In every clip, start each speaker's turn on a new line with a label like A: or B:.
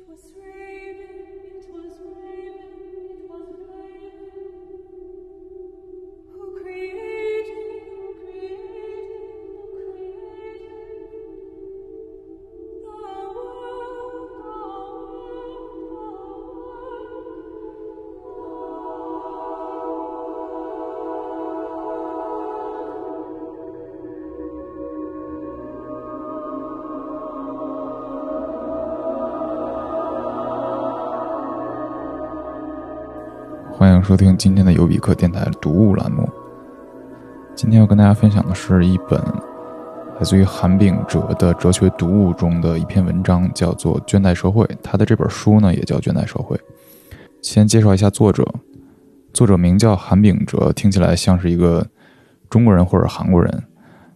A: It was rain. 收听今天的尤比克电台读物栏目。今天要跟大家分享的是一本来自于韩炳哲的哲学读物中的一篇文章，叫做《倦怠社会》。他的这本书呢也叫《倦怠社会》。先介绍一下作者，作者名叫韩炳哲，听起来像是一个中国人或者韩国人，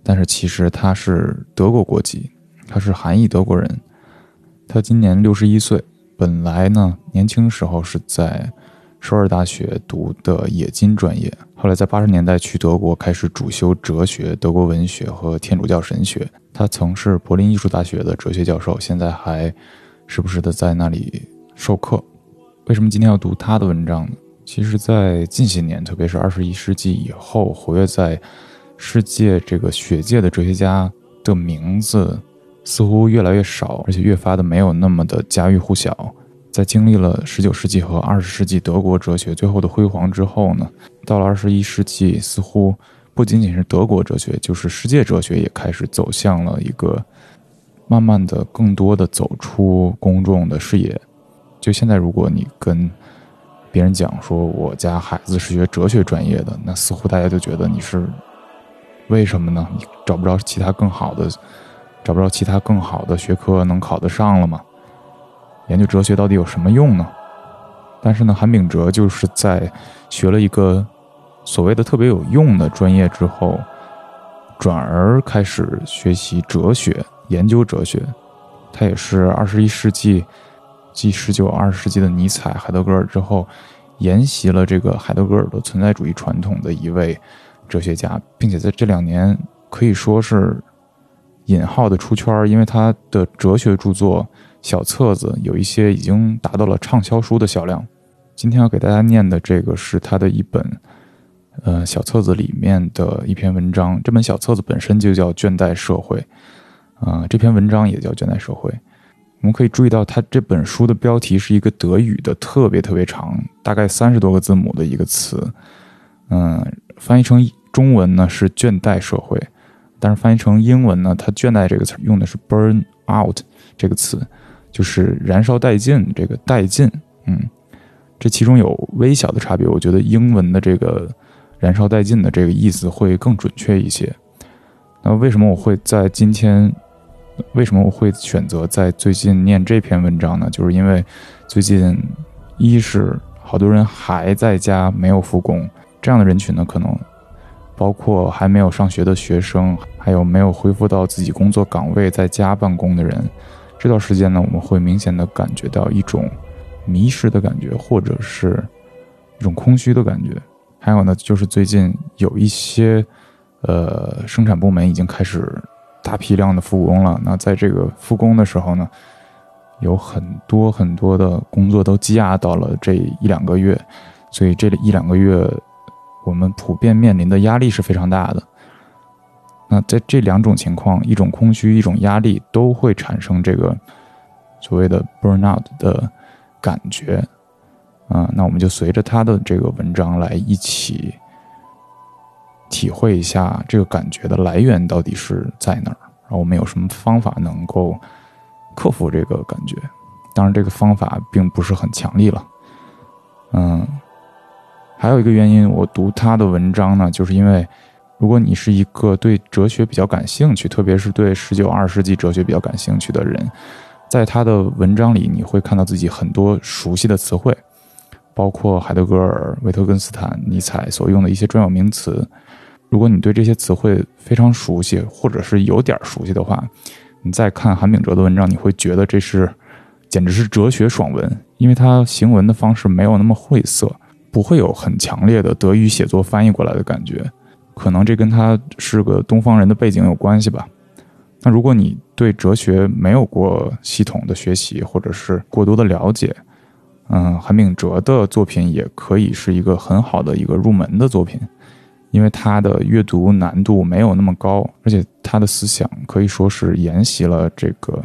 A: 但是其实他是德国国籍，他是韩裔德国人。他今年六十一岁，本来呢年轻时候是在。首尔大学读的冶金专业，后来在八十年代去德国开始主修哲学、德国文学和天主教神学。他曾是柏林艺术大学的哲学教授，现在还时不时的在那里授课。为什么今天要读他的文章呢？其实，在近些年，特别是二十一世纪以后，活跃在世界这个学界的哲学家的名字似乎越来越少，而且越发的没有那么的家喻户晓。在经历了十九世纪和二十世纪德国哲学最后的辉煌之后呢，到了二十一世纪，似乎不仅仅是德国哲学，就是世界哲学也开始走向了一个慢慢的、更多的走出公众的视野。就现在，如果你跟别人讲说我家孩子是学哲学专业的，那似乎大家就觉得你是为什么呢？你找不着其他更好的，找不着其他更好的学科能考得上了吗？研究哲学到底有什么用呢？但是呢，韩炳哲就是在学了一个所谓的特别有用的专业之后，转而开始学习哲学，研究哲学。他也是二十一世纪，继十九、二十世纪的尼采、海德格尔之后，沿袭了这个海德格尔的存在主义传统的一位哲学家，并且在这两年可以说是引号的出圈，因为他的哲学著作。小册子有一些已经达到了畅销书的销量。今天要给大家念的这个是他的一本，呃，小册子里面的一篇文章。这本小册子本身就叫《倦怠社会》，啊，这篇文章也叫《倦怠社会》。我们可以注意到，他这本书的标题是一个德语的特别特别长，大概三十多个字母的一个词。嗯，翻译成中文呢是“倦怠社会”，但是翻译成英文呢，它“倦怠”这个词用的是 “burn out” 这个词。就是燃烧殆尽，这个殆尽，嗯，这其中有微小的差别。我觉得英文的这个燃烧殆尽的这个意思会更准确一些。那为什么我会在今天？为什么我会选择在最近念这篇文章呢？就是因为最近一是好多人还在家没有复工，这样的人群呢，可能包括还没有上学的学生，还有没有恢复到自己工作岗位在家办公的人。这段时间呢，我们会明显的感觉到一种迷失的感觉，或者是一种空虚的感觉。还有呢，就是最近有一些呃生产部门已经开始大批量的复工了。那在这个复工的时候呢，有很多很多的工作都积压到了这一两个月，所以这一两个月我们普遍面临的压力是非常大的。那在这两种情况，一种空虚，一种压力，都会产生这个所谓的 burnout 的感觉啊。那我们就随着他的这个文章来一起体会一下这个感觉的来源到底是在哪儿，然后我们有什么方法能够克服这个感觉。当然，这个方法并不是很强力了。嗯，还有一个原因，我读他的文章呢，就是因为。如果你是一个对哲学比较感兴趣，特别是对十九、二十世纪哲学比较感兴趣的人，在他的文章里，你会看到自己很多熟悉的词汇，包括海德格尔、维特根斯坦、尼采所用的一些专有名词。如果你对这些词汇非常熟悉，或者是有点熟悉的话，你再看韩炳哲的文章，你会觉得这是简直是哲学爽文，因为他行文的方式没有那么晦涩，不会有很强烈的德语写作翻译过来的感觉。可能这跟他是个东方人的背景有关系吧。那如果你对哲学没有过系统的学习，或者是过多的了解，嗯，韩炳哲的作品也可以是一个很好的一个入门的作品，因为他的阅读难度没有那么高，而且他的思想可以说是沿袭了这个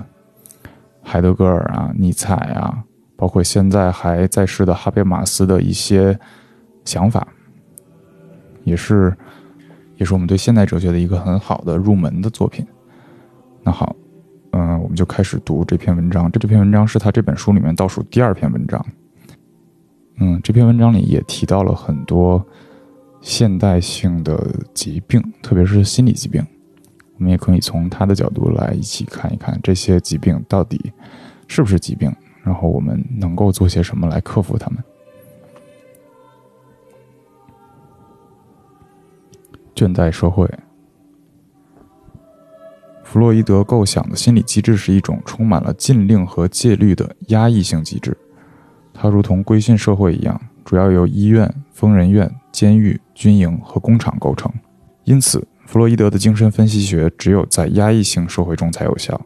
A: 海德格尔啊、尼采啊，包括现在还在世的哈贝马斯的一些想法，也是也是我们对现代哲学的一个很好的入门的作品。那好，嗯，我们就开始读这篇文章。这这篇文章是他这本书里面倒数第二篇文章。嗯，这篇文章里也提到了很多现代性的疾病，特别是心理疾病。我们也可以从他的角度来一起看一看这些疾病到底是不是疾病，然后我们能够做些什么来克服它们。倦怠社会。弗洛伊德构想的心理机制是一种充满了禁令和戒律的压抑性机制，它如同规训社会一样，主要由医院、疯人院、监狱、军营和工厂构成。因此，弗洛伊德的精神分析学只有在压抑性社会中才有效，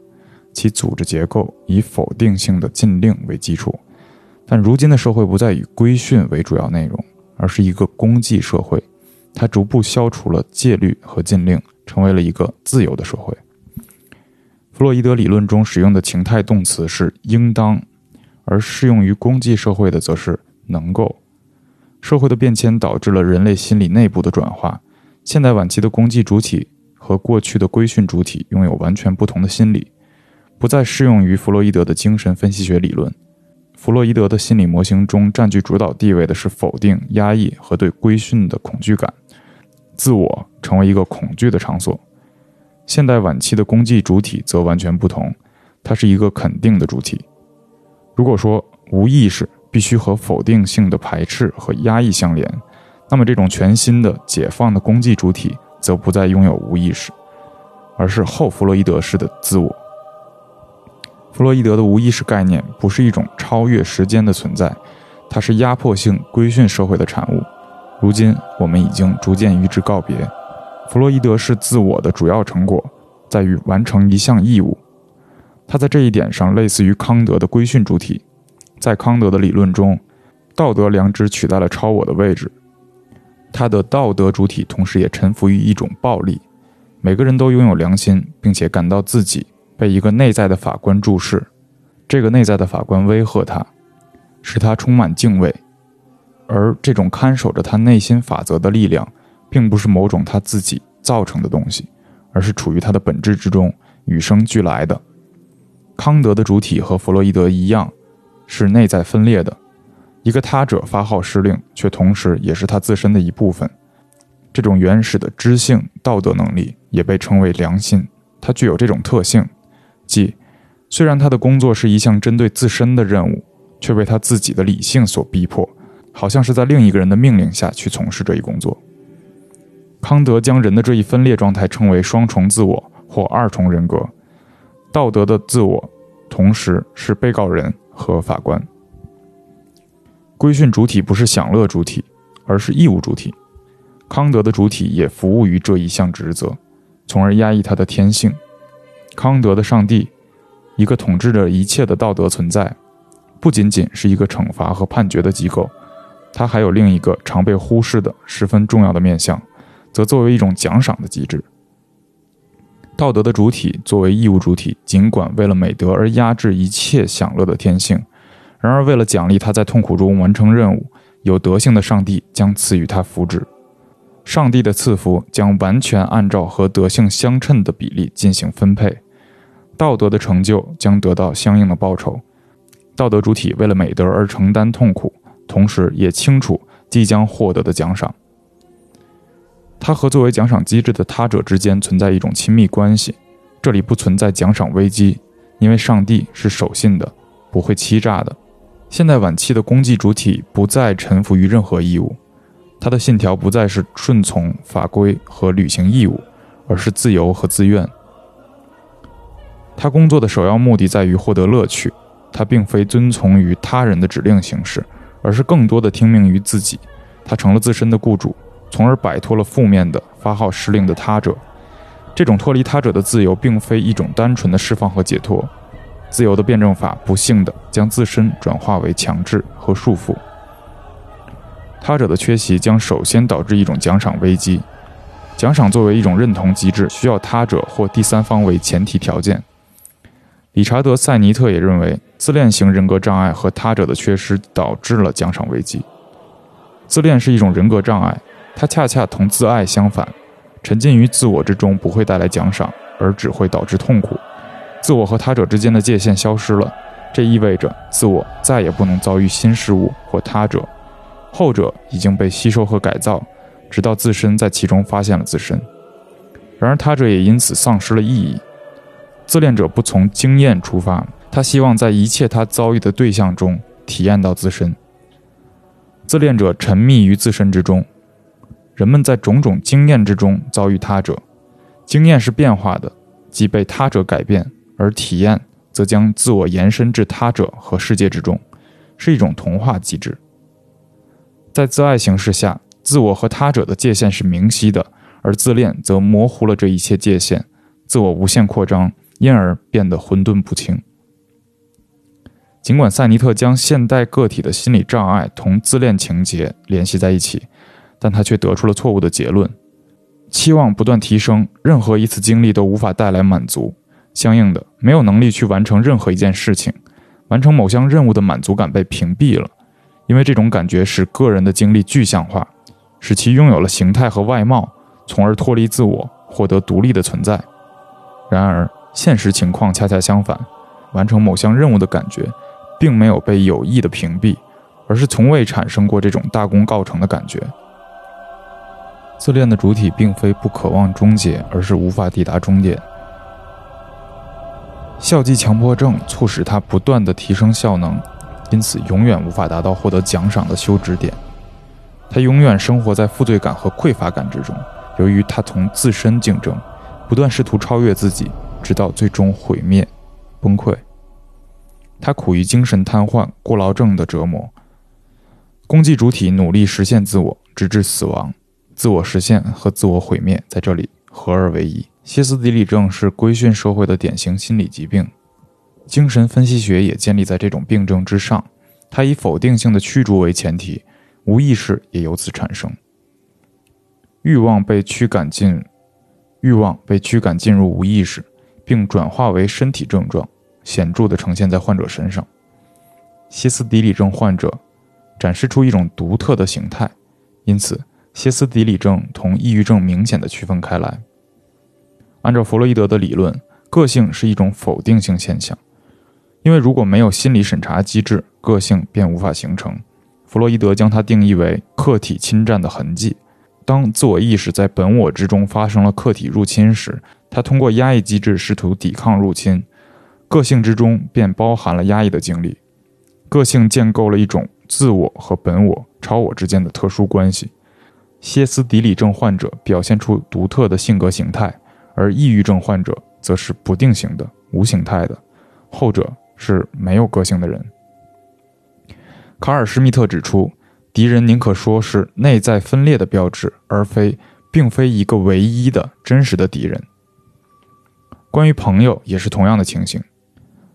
A: 其组织结构以否定性的禁令为基础。但如今的社会不再以规训为主要内容，而是一个公祭社会，它逐步消除了戒律和禁令，成为了一个自由的社会。弗洛伊德理论中使用的情态动词是“应当”，而适用于公祭社会的则是“能够”。社会的变迁导致了人类心理内部的转化。现代晚期的公祭主体和过去的规训主体拥有完全不同的心理，不再适用于弗洛伊德的精神分析学理论。弗洛伊德的心理模型中占据主导地位的是否定、压抑和对规训的恐惧感，自我成为一个恐惧的场所。现代晚期的功绩主体则完全不同，它是一个肯定的主体。如果说无意识必须和否定性的排斥和压抑相连，那么这种全新的解放的功绩主体则不再拥有无意识，而是后弗洛伊德式的自我。弗洛伊德的无意识概念不是一种超越时间的存在，它是压迫性规训社会的产物。如今我们已经逐渐与之告别。弗洛伊德是自我的主要成果，在于完成一项义务。他在这一点上类似于康德的规训主体。在康德的理论中，道德良知取代了超我的位置。他的道德主体同时也臣服于一种暴力。每个人都拥有良心，并且感到自己被一个内在的法官注视。这个内在的法官威吓他，使他充满敬畏。而这种看守着他内心法则的力量。并不是某种他自己造成的东西，而是处于他的本质之中，与生俱来的。康德的主体和弗洛伊德一样，是内在分裂的。一个他者发号施令，却同时也是他自身的一部分。这种原始的知性道德能力也被称为良心。它具有这种特性，即虽然他的工作是一项针对自身的任务，却被他自己的理性所逼迫，好像是在另一个人的命令下去从事这一工作。康德将人的这一分裂状态称为双重自我或二重人格。道德的自我同时是被告人和法官。规训主体不是享乐主体，而是义务主体。康德的主体也服务于这一项职责，从而压抑他的天性。康德的上帝，一个统治着一切的道德存在，不仅仅是一个惩罚和判决的机构，它还有另一个常被忽视的十分重要的面向。则作为一种奖赏的机制。道德的主体作为义务主体，尽管为了美德而压制一切享乐的天性，然而为了奖励他在痛苦中完成任务，有德性的上帝将赐予他福祉。上帝的赐福将完全按照和德性相称的比例进行分配。道德的成就将得到相应的报酬。道德主体为了美德而承担痛苦，同时也清楚即将获得的奖赏。他和作为奖赏机制的他者之间存在一种亲密关系，这里不存在奖赏危机，因为上帝是守信的，不会欺诈的。现代晚期的功绩主体不再臣服于任何义务，他的信条不再是顺从法规和履行义务，而是自由和自愿。他工作的首要目的在于获得乐趣，他并非遵从于他人的指令行事，而是更多的听命于自己。他成了自身的雇主。从而摆脱了负面的发号施令的他者，这种脱离他者的自由，并非一种单纯的释放和解脱。自由的辩证法，不幸的将自身转化为强制和束缚。他者的缺席将首先导致一种奖赏危机。奖赏作为一种认同机制，需要他者或第三方为前提条件。理查德·塞尼特也认为，自恋型人格障碍和他者的缺失导致了奖赏危机。自恋是一种人格障碍，它恰恰同自爱相反。沉浸于自我之中不会带来奖赏，而只会导致痛苦。自我和他者之间的界限消失了，这意味着自我再也不能遭遇新事物或他者，后者已经被吸收和改造。直到自身在其中发现了自身，然而他者也因此丧失了意义。自恋者不从经验出发，他希望在一切他遭遇的对象中体验到自身。自恋者沉迷于自身之中，人们在种种经验之中遭遇他者，经验是变化的，即被他者改变，而体验则将自我延伸至他者和世界之中，是一种同化机制。在自爱形式下。自我和他者的界限是明晰的，而自恋则模糊了这一切界限，自我无限扩张，因而变得混沌不清。尽管塞尼特将现代个体的心理障碍同自恋情节联系在一起，但他却得出了错误的结论：期望不断提升，任何一次经历都无法带来满足。相应的，没有能力去完成任何一件事情，完成某项任务的满足感被屏蔽了，因为这种感觉使个人的经历具象化。使其拥有了形态和外貌，从而脱离自我，获得独立的存在。然而，现实情况恰恰相反，完成某项任务的感觉，并没有被有意的屏蔽，而是从未产生过这种大功告成的感觉。自恋的主体并非不渴望终结，而是无法抵达终点。效绩强迫症促使他不断的提升效能，因此永远无法达到获得奖赏的休止点。他永远生活在负罪感和匮乏感之中，由于他从自身竞争，不断试图超越自己，直到最终毁灭、崩溃。他苦于精神瘫痪、过劳症的折磨。攻击主体努力实现自我，直至死亡。自我实现和自我毁灭在这里合二为一。歇斯底里症是规训社会的典型心理疾病，精神分析学也建立在这种病症之上。它以否定性的驱逐为前提。无意识也由此产生，欲望被驱赶进，欲望被驱赶进入无意识，并转化为身体症状，显著地呈现在患者身上。歇斯底里症患者展示出一种独特的形态，因此歇斯底里症同抑郁症明显的区分开来。按照弗洛伊德的理论，个性是一种否定性现象，因为如果没有心理审查机制，个性便无法形成。弗洛伊德将它定义为客体侵占的痕迹。当自我意识在本我之中发生了客体入侵时，他通过压抑机制试图抵抗入侵。个性之中便包含了压抑的经历。个性建构了一种自我和本我、超我之间的特殊关系。歇斯底里症患者表现出独特的性格形态，而抑郁症患者则是不定型的、无形态的。后者是没有个性的人。卡尔·施密特指出，敌人宁可说是内在分裂的标志，而非并非一个唯一的真实的敌人。关于朋友也是同样的情形，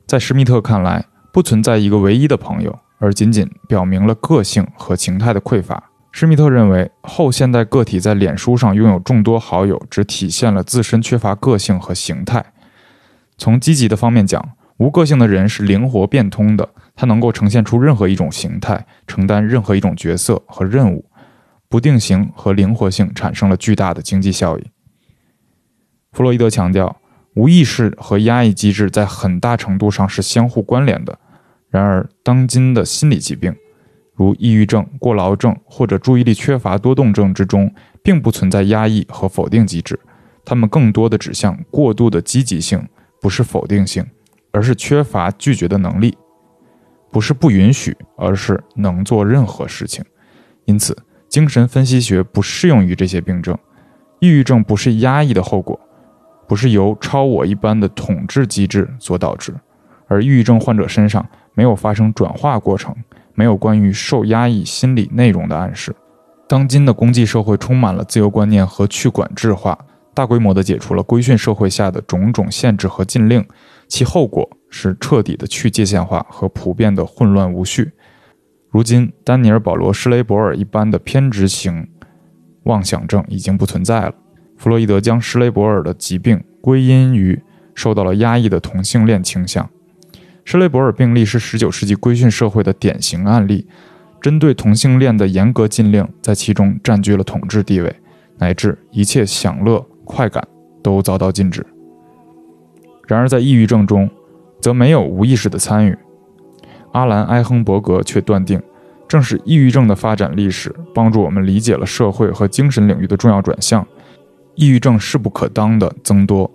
A: 在施密特看来，不存在一个唯一的朋友，而仅仅表明了个性和形态的匮乏。施密特认为，后现代个体在脸书上拥有众多好友，只体现了自身缺乏个性和形态。从积极的方面讲，无个性的人是灵活变通的。他能够呈现出任何一种形态，承担任何一种角色和任务。不定型和灵活性产生了巨大的经济效益。弗洛伊德强调，无意识和压抑机制在很大程度上是相互关联的。然而，当今的心理疾病，如抑郁症、过劳症或者注意力缺乏多动症之中，并不存在压抑和否定机制，它们更多的指向过度的积极性，不是否定性，而是缺乏拒绝的能力。不是不允许，而是能做任何事情。因此，精神分析学不适用于这些病症。抑郁症不是压抑的后果，不是由超我一般的统治机制所导致，而抑郁症患者身上没有发生转化过程，没有关于受压抑心理内容的暗示。当今的公济社会充满了自由观念和去管制化，大规模地解除了规训社会下的种种限制和禁令，其后果是彻底的去界限化和普遍的混乱无序。如今，丹尼尔·保罗·施雷伯尔一般的偏执型妄想症已经不存在了。弗洛伊德将施雷伯尔的疾病归因于受到了压抑的同性恋倾向。施雷伯尔病例是19世纪规训社会的典型案例，针对同性恋的严格禁令在其中占据了统治地位，乃至一切享乐快感都遭到禁止。然而，在抑郁症中，则没有无意识的参与。阿兰·埃亨伯格却断定，正是抑郁症的发展历史帮助我们理解了社会和精神领域的重要转向，抑郁症势不可当的增多，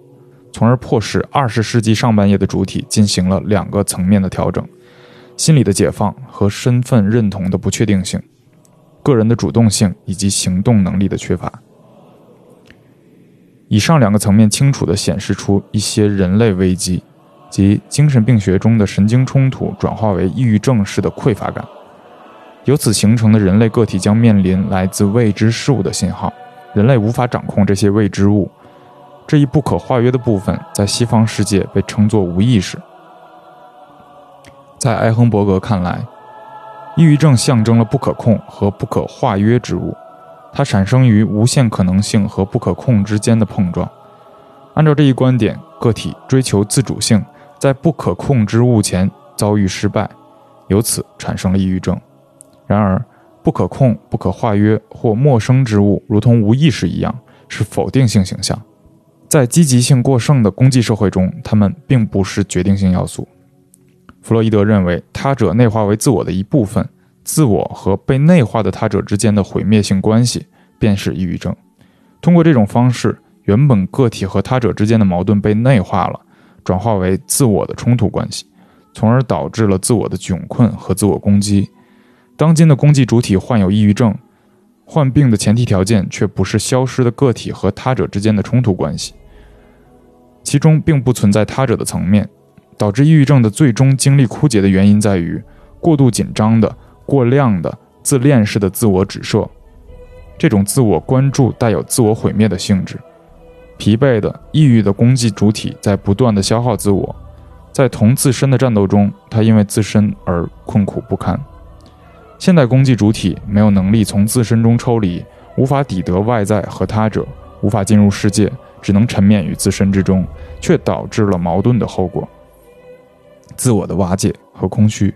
A: 从而迫使二十世纪上半叶的主体进行了两个层面的调整：心理的解放和身份认同的不确定性，个人的主动性以及行动能力的缺乏。以上两个层面清楚地显示出一些人类危机。即精神病学中的神经冲突转化为抑郁症式的匮乏感，由此形成的人类个体将面临来自未知事物的信号，人类无法掌控这些未知物，这一不可化约的部分在西方世界被称作无意识。在埃亨伯格看来，抑郁症象征了不可控和不可化约之物，它产生于无限可能性和不可控之间的碰撞。按照这一观点，个体追求自主性。在不可控之物前遭遇失败，由此产生了抑郁症。然而，不可控、不可化约或陌生之物，如同无意识一样，是否定性形象。在积极性过剩的公际社会中，它们并不是决定性要素。弗洛伊德认为，他者内化为自我的一部分，自我和被内化的他者之间的毁灭性关系，便是抑郁症。通过这种方式，原本个体和他者之间的矛盾被内化了。转化为自我的冲突关系，从而导致了自我的窘困和自我攻击。当今的攻击主体患有抑郁症，患病的前提条件却不是消失的个体和他者之间的冲突关系，其中并不存在他者的层面。导致抑郁症的最终精力枯竭的原因在于过度紧张的、过量的自恋式的自我指涉，这种自我关注带有自我毁灭的性质。疲惫的、抑郁的攻击主体在不断的消耗自我，在同自身的战斗中，他因为自身而困苦不堪。现代攻击主体没有能力从自身中抽离，无法抵得外在和他者，无法进入世界，只能沉湎于自身之中，却导致了矛盾的后果：自我的瓦解和空虚。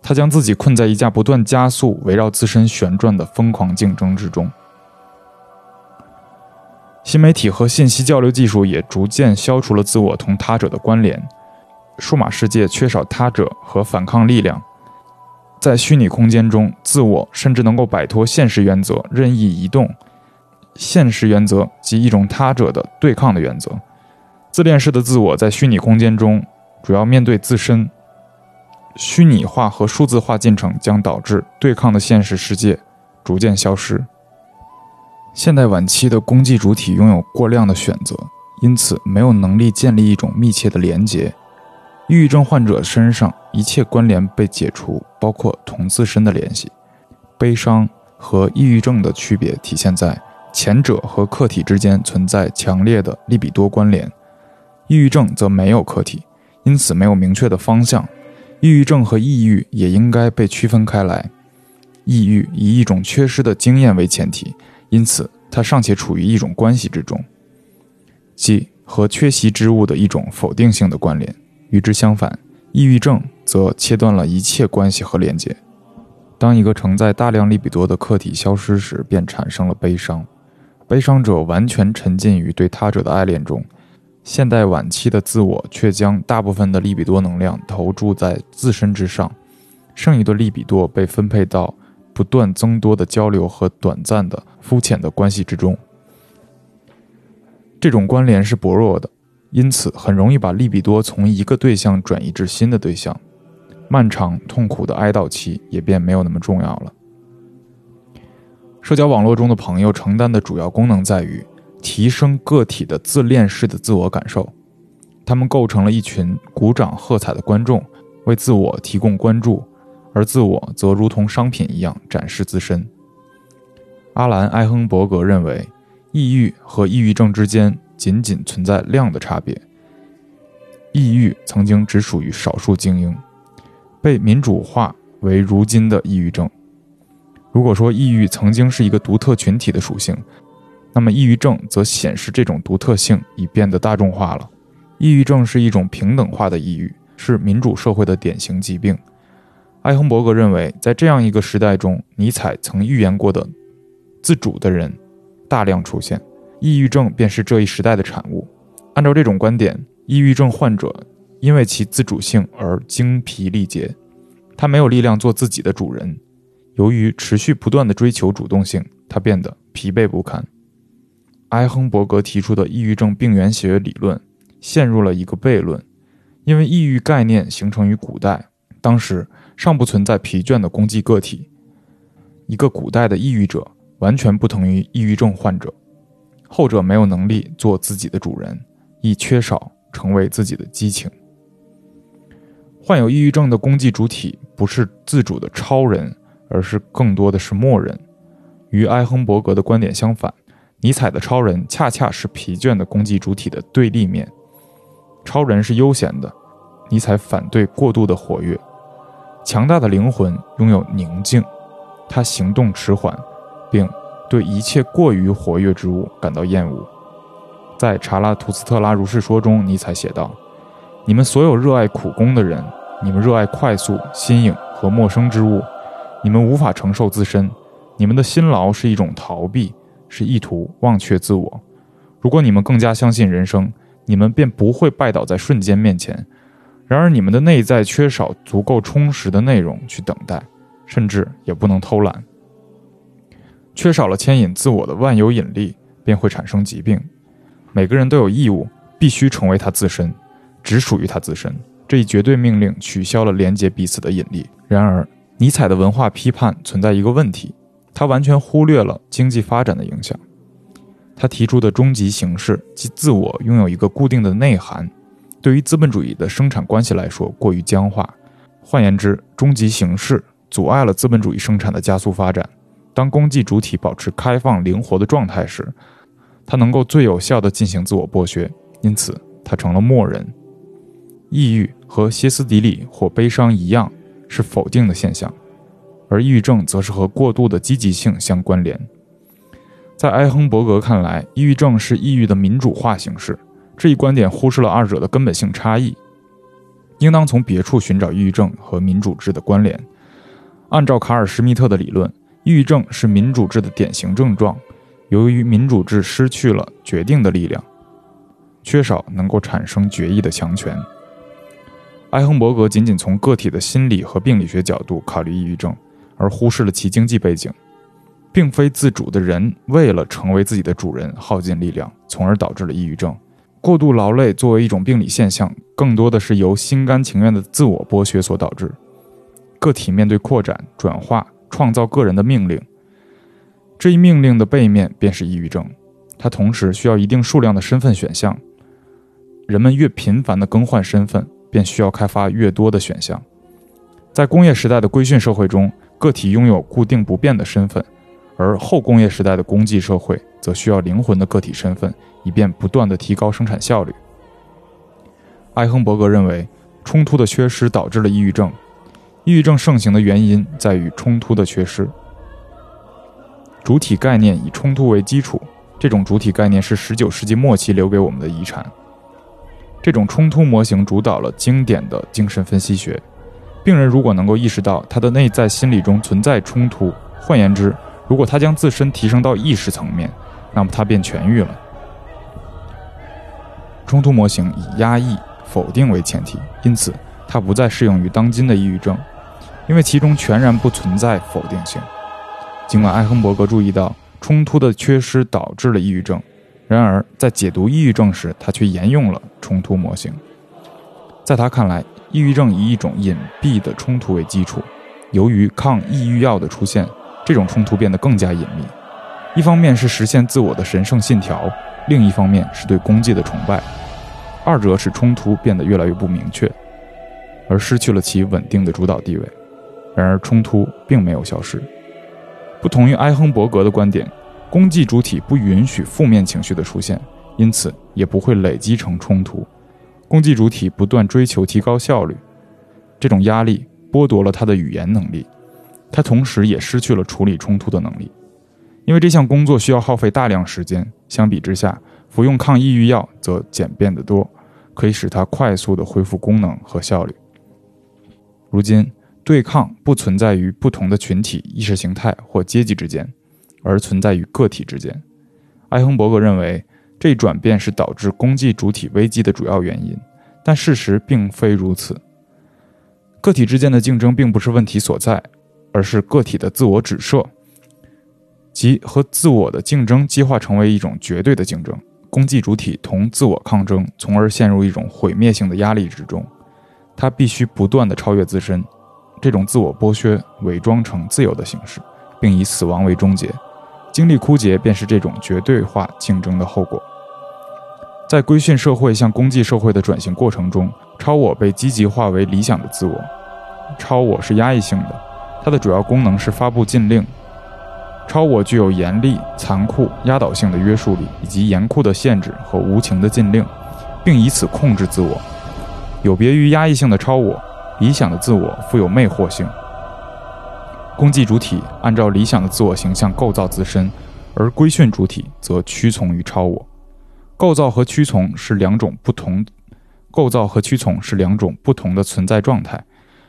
A: 他将自己困在一架不断加速、围绕自身旋转的疯狂竞争之中。新媒体和信息交流技术也逐渐消除了自我同他者的关联，数码世界缺少他者和反抗力量，在虚拟空间中，自我甚至能够摆脱现实原则，任意移动。现实原则及一种他者的对抗的原则。自恋式的自我在虚拟空间中主要面对自身，虚拟化和数字化进程将导致对抗的现实世界逐渐消失。现代晚期的攻击主体拥有过量的选择，因此没有能力建立一种密切的连结。抑郁症患者身上一切关联被解除，包括同自身的联系。悲伤和抑郁症的区别体现在前者和客体之间存在强烈的利比多关联，抑郁症则没有客体，因此没有明确的方向。抑郁症和抑郁也应该被区分开来。抑郁以一种缺失的经验为前提。因此，它尚且处于一种关系之中，即和缺席之物的一种否定性的关联。与之相反，抑郁症则切断了一切关系和连接。当一个承载大量利比多的客体消失时，便产生了悲伤。悲伤者完全沉浸于对他者的爱恋中。现代晚期的自我却将大部分的利比多能量投注在自身之上，剩余的利比多被分配到。不断增多的交流和短暂的、肤浅的关系之中，这种关联是薄弱的，因此很容易把利比多从一个对象转移至新的对象，漫长痛苦的哀悼期也便没有那么重要了。社交网络中的朋友承担的主要功能在于提升个体的自恋式的自我感受，他们构成了一群鼓掌喝彩的观众，为自我提供关注。而自我则如同商品一样展示自身。阿兰·埃亨伯格认为，抑郁和抑郁症之间仅仅存在量的差别。抑郁曾经只属于少数精英，被民主化为如今的抑郁症。如果说抑郁曾经是一个独特群体的属性，那么抑郁症则显示这种独特性已变得大众化了。抑郁症是一种平等化的抑郁，是民主社会的典型疾病。艾亨伯格认为，在这样一个时代中，尼采曾预言过的自主的人大量出现，抑郁症便是这一时代的产物。按照这种观点，抑郁症患者因为其自主性而精疲力竭，他没有力量做自己的主人。由于持续不断的追求主动性，他变得疲惫不堪。埃亨伯格提出的抑郁症病原学理论陷入了一个悖论，因为抑郁概念形成于古代，当时尚不存在疲倦的攻击个体。一个古代的抑郁者完全不同于抑郁症患者，后者没有能力做自己的主人，亦缺少成为自己的激情。患有抑郁症的攻击主体不是自主的超人，而是更多的是默人。与埃亨伯格的观点相反。尼采的超人恰恰是疲倦的攻击主体的对立面。超人是悠闲的，尼采反对过度的活跃。强大的灵魂拥有宁静，他行动迟缓，并对一切过于活跃之物感到厌恶。在《查拉图斯特拉如是说》中，尼采写道：“你们所有热爱苦功的人，你们热爱快速、新颖和陌生之物，你们无法承受自身，你们的辛劳是一种逃避。”是意图忘却自我。如果你们更加相信人生，你们便不会拜倒在瞬间面前。然而，你们的内在缺少足够充实的内容去等待，甚至也不能偷懒。缺少了牵引自我的万有引力，便会产生疾病。每个人都有义务，必须成为他自身，只属于他自身。这一绝对命令取消了连接彼此的引力。然而，尼采的文化批判存在一个问题。他完全忽略了经济发展的影响。他提出的终极形式即自我拥有一个固定的内涵，对于资本主义的生产关系来说过于僵化。换言之，终极形式阻碍了资本主义生产的加速发展。当供给主体保持开放灵活的状态时，它能够最有效地进行自我剥削。因此，它成了默人。抑郁和歇斯底里或悲伤一样，是否定的现象。而抑郁症则是和过度的积极性相关联。在埃亨伯格看来，抑郁症是抑郁的民主化形式。这一观点忽视了二者的根本性差异，应当从别处寻找抑郁症和民主制的关联。按照卡尔·施密特的理论，抑郁症是民主制的典型症状。由于民主制失去了决定的力量，缺少能够产生决议的强权，埃亨伯格仅仅从个体的心理和病理学角度考虑抑郁症。而忽视了其经济背景，并非自主的人为了成为自己的主人耗尽力量，从而导致了抑郁症。过度劳累作为一种病理现象，更多的是由心甘情愿的自我剥削所导致。个体面对扩展、转化、创造个人的命令，这一命令的背面便是抑郁症。它同时需要一定数量的身份选项。人们越频繁地更换身份，便需要开发越多的选项。在工业时代的规训社会中，个体拥有固定不变的身份，而后工业时代的公计社会则需要灵魂的个体身份，以便不断地提高生产效率。埃亨伯格认为，冲突的缺失导致了抑郁症。抑郁症盛行的原因在于冲突的缺失。主体概念以冲突为基础，这种主体概念是19世纪末期留给我们的遗产。这种冲突模型主导了经典的精神分析学。病人如果能够意识到他的内在心理中存在冲突，换言之，如果他将自身提升到意识层面，那么他便痊愈了。冲突模型以压抑、否定为前提，因此它不再适用于当今的抑郁症，因为其中全然不存在否定性。尽管艾亨伯格注意到冲突的缺失导致了抑郁症，然而在解读抑郁症时，他却沿用了冲突模型。在他看来。抑郁症以一种隐蔽的冲突为基础，由于抗抑郁药的出现，这种冲突变得更加隐秘。一方面是实现自我的神圣信条，另一方面是对功绩的崇拜。二者使冲突变得越来越不明确，而失去了其稳定的主导地位。然而，冲突并没有消失。不同于埃亨伯格的观点，公祭主体不允许负面情绪的出现，因此也不会累积成冲突。公祭主体不断追求提高效率，这种压力剥夺了他的语言能力，他同时也失去了处理冲突的能力，因为这项工作需要耗费大量时间。相比之下，服用抗抑郁药则简便得多，可以使他快速地恢复功能和效率。如今，对抗不存在于不同的群体、意识形态或阶级之间，而存在于个体之间。艾亨伯格认为。这一转变是导致公祭主体危机的主要原因，但事实并非如此。个体之间的竞争并不是问题所在，而是个体的自我指涉，即和自我的竞争激化成为一种绝对的竞争。公祭主体同自我抗争，从而陷入一种毁灭性的压力之中。他必须不断地超越自身，这种自我剥削伪装成自由的形式，并以死亡为终结。精力枯竭便是这种绝对化竞争的后果。在规训社会向功绩社会的转型过程中，超我被积极化为理想的自我。超我是压抑性的，它的主要功能是发布禁令。超我具有严厉、残酷、压倒性的约束力，以及严酷的限制和无情的禁令，并以此控制自我。有别于压抑性的超我，理想的自我富有魅惑性。功绩主体按照理想的自我形象构造自身，而规训主体则屈从于超我。构造和屈从是两种不同，构造和屈从是两种不同的存在状态。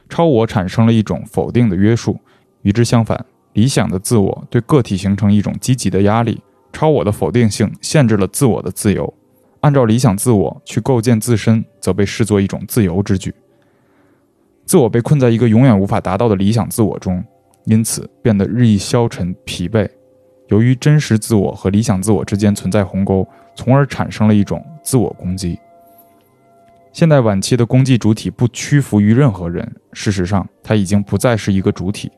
A: 超我产生了一种否定的约束，与之相反，理想的自我对个体形成一种积极的压力。超我的否定性限制了自我的自由。按照理想自我去构建自身，则被视作一种自由之举。自我被困在一个永远无法达到的理想自我中。因此变得日益消沉疲惫。由于真实自我和理想自我之间存在鸿沟，从而产生了一种自我攻击。现代晚期的攻击主体不屈服于任何人，事实上，他已经不再是一个主体，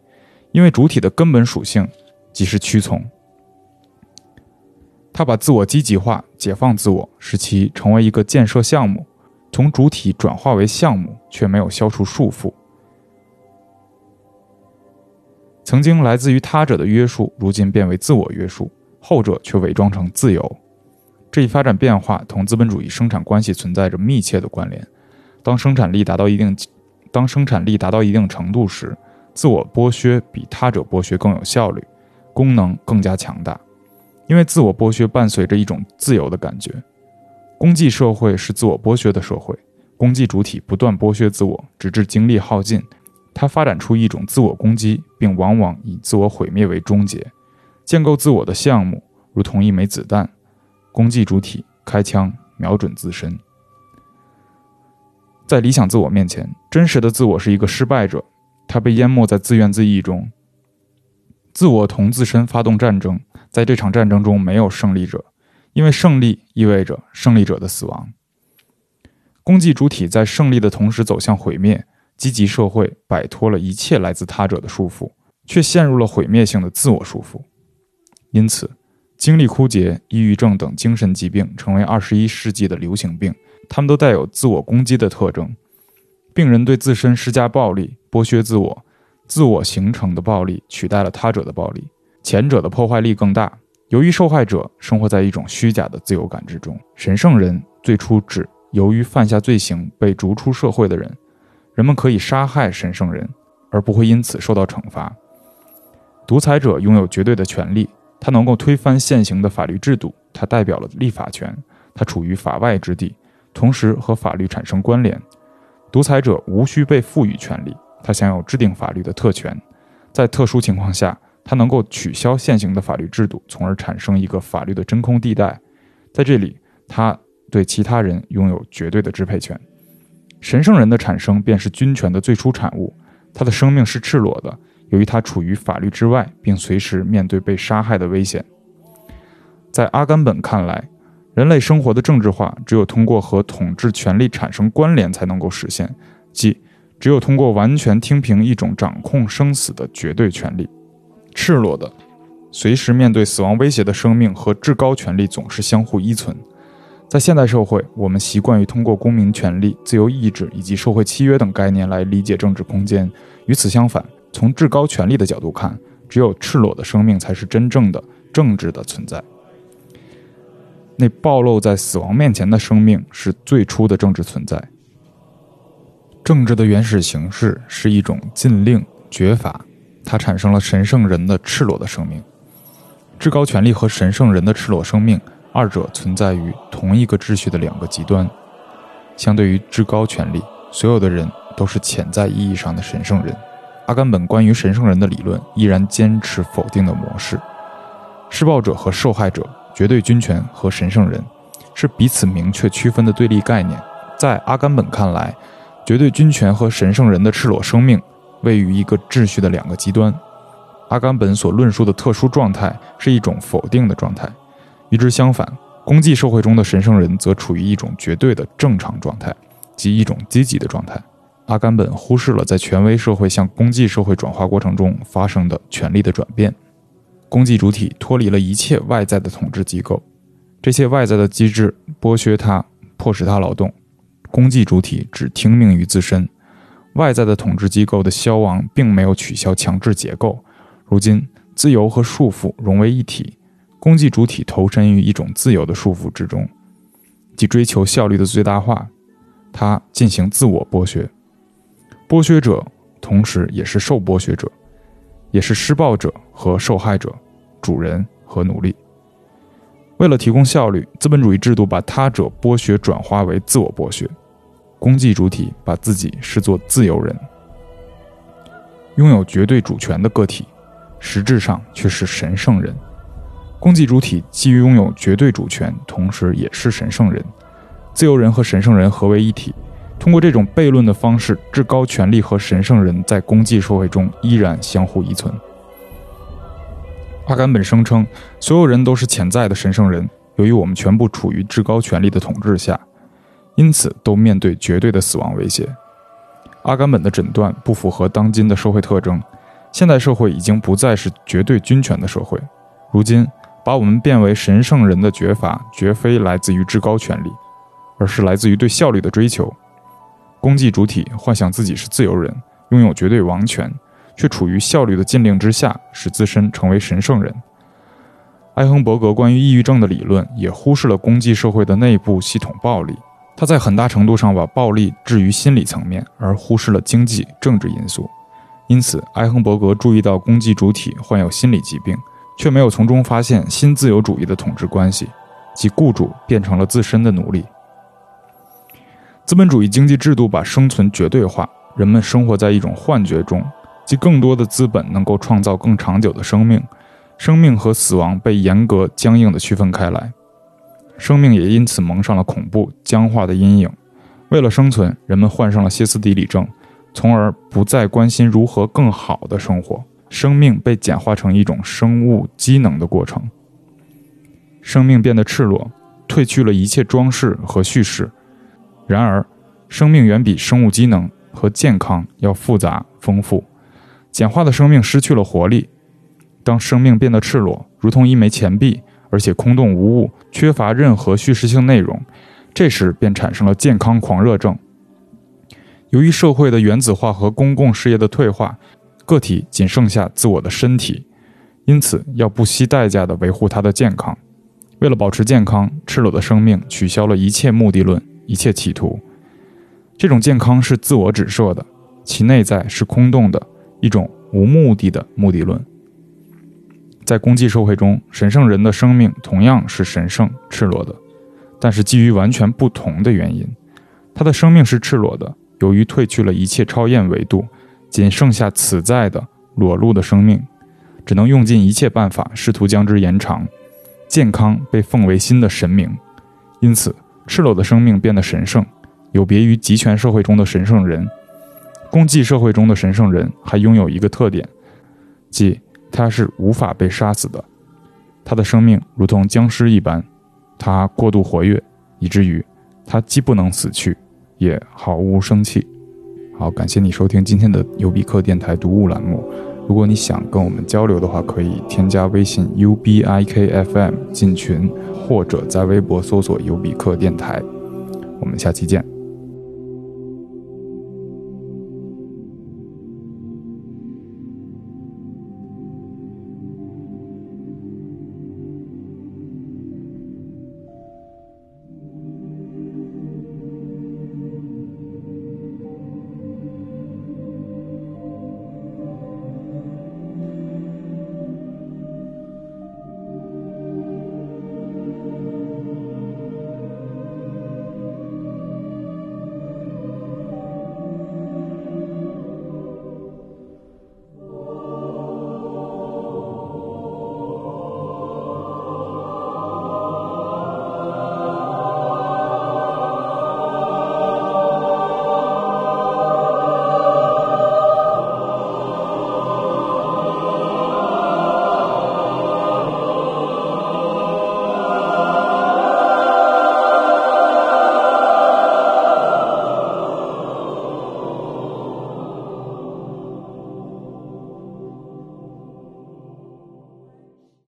A: 因为主体的根本属性即是屈从。他把自我积极化，解放自我，使其成为一个建设项目，从主体转化为项目，却没有消除束缚。曾经来自于他者的约束，如今变为自我约束，后者却伪装成自由。这一发展变化同资本主义生产关系存在着密切的关联。当生产力达到一定，当生产力达到一定程度时，自我剥削比他者剥削更有效率，功能更加强大。因为自我剥削伴随着一种自由的感觉。公祭社会是自我剥削的社会，公祭主体不断剥削自我，直至精力耗尽。它发展出一种自我攻击，并往往以自我毁灭为终结。建构自我的项目如同一枚子弹，攻击主体，开枪瞄准自身。在理想自我面前，真实的自我是一个失败者，他被淹没在自怨自艾中。自我同自身发动战争，在这场战争中没有胜利者，因为胜利意味着胜利者的死亡。攻击主体在胜利的同时走向毁灭。积极社会摆脱了一切来自他者的束缚，却陷入了毁灭性的自我束缚。因此，精力枯竭、抑郁症等精神疾病成为二十一世纪的流行病。他们都带有自我攻击的特征。病人对自身施加暴力，剥削自我，自我形成的暴力取代了他者的暴力，前者的破坏力更大。由于受害者生活在一种虚假的自由感之中，神圣人最初指由于犯下罪行被逐出社会的人。人们可以杀害神圣人，而不会因此受到惩罚。独裁者拥有绝对的权利，他能够推翻现行的法律制度，他代表了立法权，他处于法外之地，同时和法律产生关联。独裁者无需被赋予权利，他享有制定法律的特权，在特殊情况下，他能够取消现行的法律制度，从而产生一个法律的真空地带，在这里，他对其他人拥有绝对的支配权。神圣人的产生便是君权的最初产物，他的生命是赤裸的，由于他处于法律之外，并随时面对被杀害的危险。在阿甘本看来，人类生活的政治化只有通过和统治权力产生关联才能够实现，即只有通过完全听凭一种掌控生死的绝对权力，赤裸的，随时面对死亡威胁的生命和至高权力总是相互依存。在现代社会，我们习惯于通过公民权利、自由意志以及社会契约等概念来理解政治空间。与此相反，从至高权力的角度看，只有赤裸的生命才是真正的、政治的存在。那暴露在死亡面前的生命是最初的政治存在。政治的原始形式是一种禁令、绝法，它产生了神圣人的赤裸的生命。至高权力和神圣人的赤裸生命，二者存在于同一个秩序的两个极端。相对于至高权力，所有的人都是潜在意义上的神圣人。阿甘本关于神圣人的理论依然坚持否定的模式。施暴者和受害者，绝对军权和神圣人，是彼此明确区分的对立概念。在阿甘本看来，绝对军权和神圣人的赤裸生命位于一个秩序的两个极端。阿甘本所论述的特殊状态是一种否定的状态。与之相反，公祭社会中的神圣人则处于一种绝对的正常状态，即一种积极的状态。阿甘本忽视了在权威社会向公祭社会转化过程中发生的权力的转变。公祭主体脱离了一切外在的统治机构，这些外在的机制剥削他，迫使他劳动。公祭主体只听命于自身，外在的统治机构的消亡并没有取消强制结构。如今，自由和束缚融为一体，公祭主体投身于一种自由的束缚之中，即追求效率的最大化。他进行自我剥削。剥削者同时也是受剥削者，也是施暴者和受害者，主人和奴隶。为了提供效率，资本主义制度把他者剥削转化为自我剥削。公祭主体把自己视作自由人，拥有绝对主权的个体，实质上却是神圣人。公祭主体基于拥有绝对主权，同时也是神圣人。自由人和神圣人合为一体。通过这种悖论的方式，至高权力和神圣人在公祭社会中依然相互依存。阿甘本声称，所有人都是潜在的神圣人，由于我们全部处于至高权力的统治下，因此都面对绝对的死亡威胁。阿甘本的诊断不符合当今的社会特征。现代社会已经不再是绝对军权的社会，如今把我们变为神圣人的绝法，绝非来自于至高权力，而是来自于对效率的追求。功绩主体幻想自己是自由人，拥有绝对王权，却处于效率的禁令之下，使自身成为神圣人。艾亨伯格关于抑郁症的理论也忽视了功绩社会的内部系统暴力，他在很大程度上把暴力置于心理层面，而忽视了经济、政治因素。因此，艾亨伯格注意到公祭主体患有心理疾病，却没有从中发现新自由主义的统治关系，即雇主变成了自身的奴隶。资本主义经济制度把生存绝对化，人们生活在一种幻觉中，即更多的资本能够创造更长久的生命，生命和死亡被严格僵硬地区分开来，生命也因此蒙上了恐怖僵化的阴影。为了生存，人们患上了歇斯底里症，从而不再关心如何更好的生活。生命被简化成一种生物机能的过程，生命变得赤裸，褪去了一切装饰和叙事。然而，生命远比生物机能和健康要复杂丰富。简化的生命失去了活力。当生命变得赤裸，如同一枚钱币，而且空洞无物，缺乏任何叙事性内容，这时便产生了健康狂热症。由于社会的原子化和公共事业的退化，个体仅剩下自我的身体，因此要不惜代价地维护他的健康。为了保持健康，赤裸的生命取消了一切目的论。一切企图，这种健康是自我指涉的，其内在是空洞的，一种无目的的目的论。在公祭社会中，神圣人的生命同样是神圣、赤裸的，但是基于完全不同的原因。他的生命是赤裸的，由于褪去了一切超验维度，仅剩下此在的裸露的生命，只能用尽一切办法试图将之延长。健康被奉为新的神明，因此。赤裸的生命变得神圣，有别于集权社会中的神圣人。公祭社会中的神圣人还拥有一个特点，即他是无法被杀死的。他的生命如同僵尸一般，他过度活跃，以至于他既不能死去，也毫无生气。好，感谢你收听今天的尤比克电台读物栏目。如果你想跟我们交流的话，可以添加微信 U B I K F M 进群，或者在微博搜索“尤比克电台”。我们下期见。